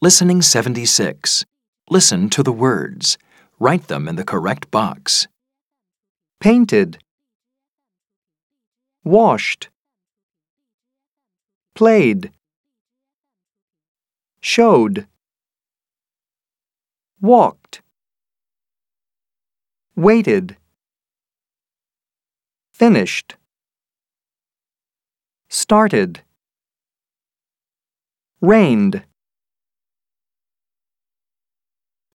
Listening 76. Listen to the words. Write them in the correct box. painted, washed, played, showed, walked, waited, finished, started, rained.